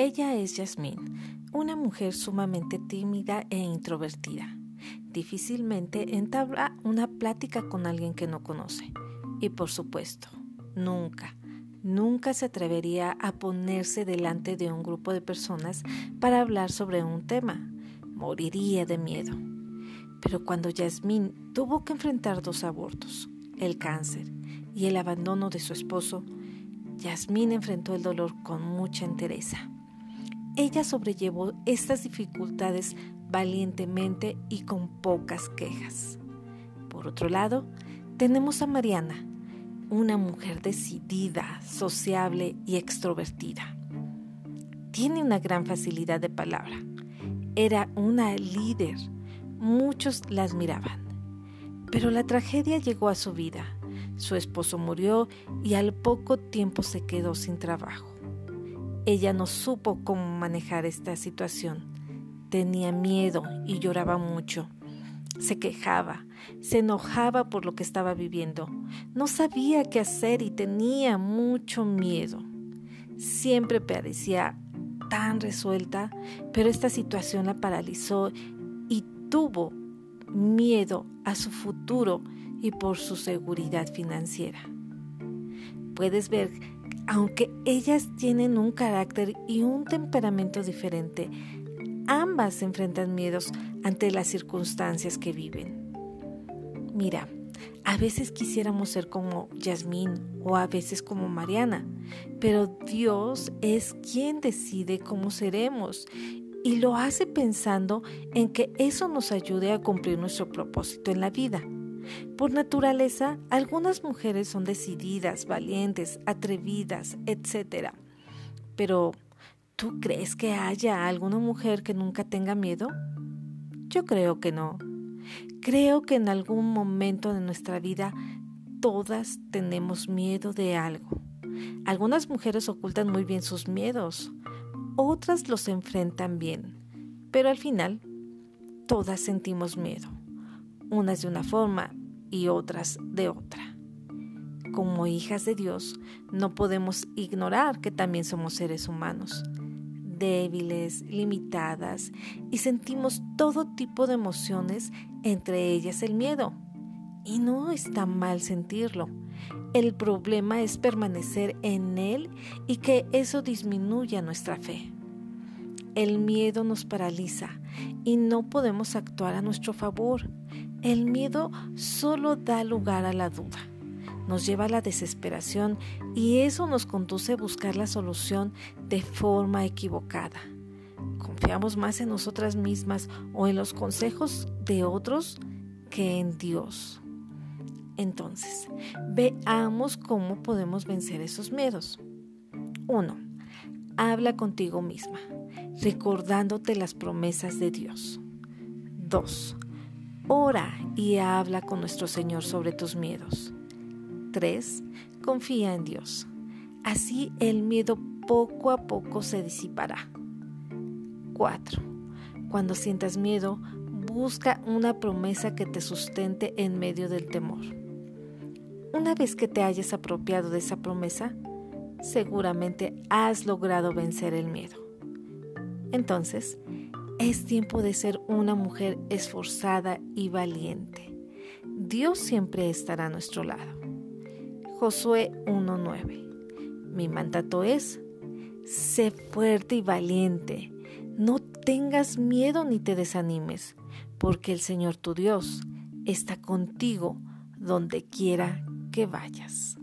Ella es Yasmín, una mujer sumamente tímida e introvertida. Difícilmente entabla una plática con alguien que no conoce. Y por supuesto, nunca, nunca se atrevería a ponerse delante de un grupo de personas para hablar sobre un tema. Moriría de miedo. Pero cuando Yasmín tuvo que enfrentar dos abortos, el cáncer y el abandono de su esposo, Yasmín enfrentó el dolor con mucha entereza. Ella sobrellevó estas dificultades valientemente y con pocas quejas. Por otro lado, tenemos a Mariana, una mujer decidida, sociable y extrovertida. Tiene una gran facilidad de palabra. Era una líder. Muchos la admiraban. Pero la tragedia llegó a su vida. Su esposo murió y al poco tiempo se quedó sin trabajo. Ella no supo cómo manejar esta situación. Tenía miedo y lloraba mucho. Se quejaba, se enojaba por lo que estaba viviendo. No sabía qué hacer y tenía mucho miedo. Siempre parecía tan resuelta, pero esta situación la paralizó y tuvo miedo a su futuro y por su seguridad financiera. Puedes ver aunque ellas tienen un carácter y un temperamento diferente, ambas enfrentan miedos ante las circunstancias que viven. Mira, a veces quisiéramos ser como Yasmín o a veces como Mariana, pero Dios es quien decide cómo seremos y lo hace pensando en que eso nos ayude a cumplir nuestro propósito en la vida. Por naturaleza, algunas mujeres son decididas, valientes, atrevidas, etc. Pero, ¿tú crees que haya alguna mujer que nunca tenga miedo? Yo creo que no. Creo que en algún momento de nuestra vida todas tenemos miedo de algo. Algunas mujeres ocultan muy bien sus miedos, otras los enfrentan bien, pero al final todas sentimos miedo unas de una forma y otras de otra. Como hijas de Dios, no podemos ignorar que también somos seres humanos, débiles, limitadas, y sentimos todo tipo de emociones, entre ellas el miedo. Y no está mal sentirlo. El problema es permanecer en él y que eso disminuya nuestra fe. El miedo nos paraliza y no podemos actuar a nuestro favor. El miedo solo da lugar a la duda, nos lleva a la desesperación y eso nos conduce a buscar la solución de forma equivocada. Confiamos más en nosotras mismas o en los consejos de otros que en Dios. Entonces, veamos cómo podemos vencer esos miedos. 1. Habla contigo misma, recordándote las promesas de Dios. 2 Ora y habla con nuestro Señor sobre tus miedos. 3. Confía en Dios. Así el miedo poco a poco se disipará. 4. Cuando sientas miedo, busca una promesa que te sustente en medio del temor. Una vez que te hayas apropiado de esa promesa, seguramente has logrado vencer el miedo. Entonces, es tiempo de ser una mujer esforzada y valiente. Dios siempre estará a nuestro lado. Josué 1.9. Mi mandato es, sé fuerte y valiente. No tengas miedo ni te desanimes, porque el Señor tu Dios está contigo donde quiera que vayas.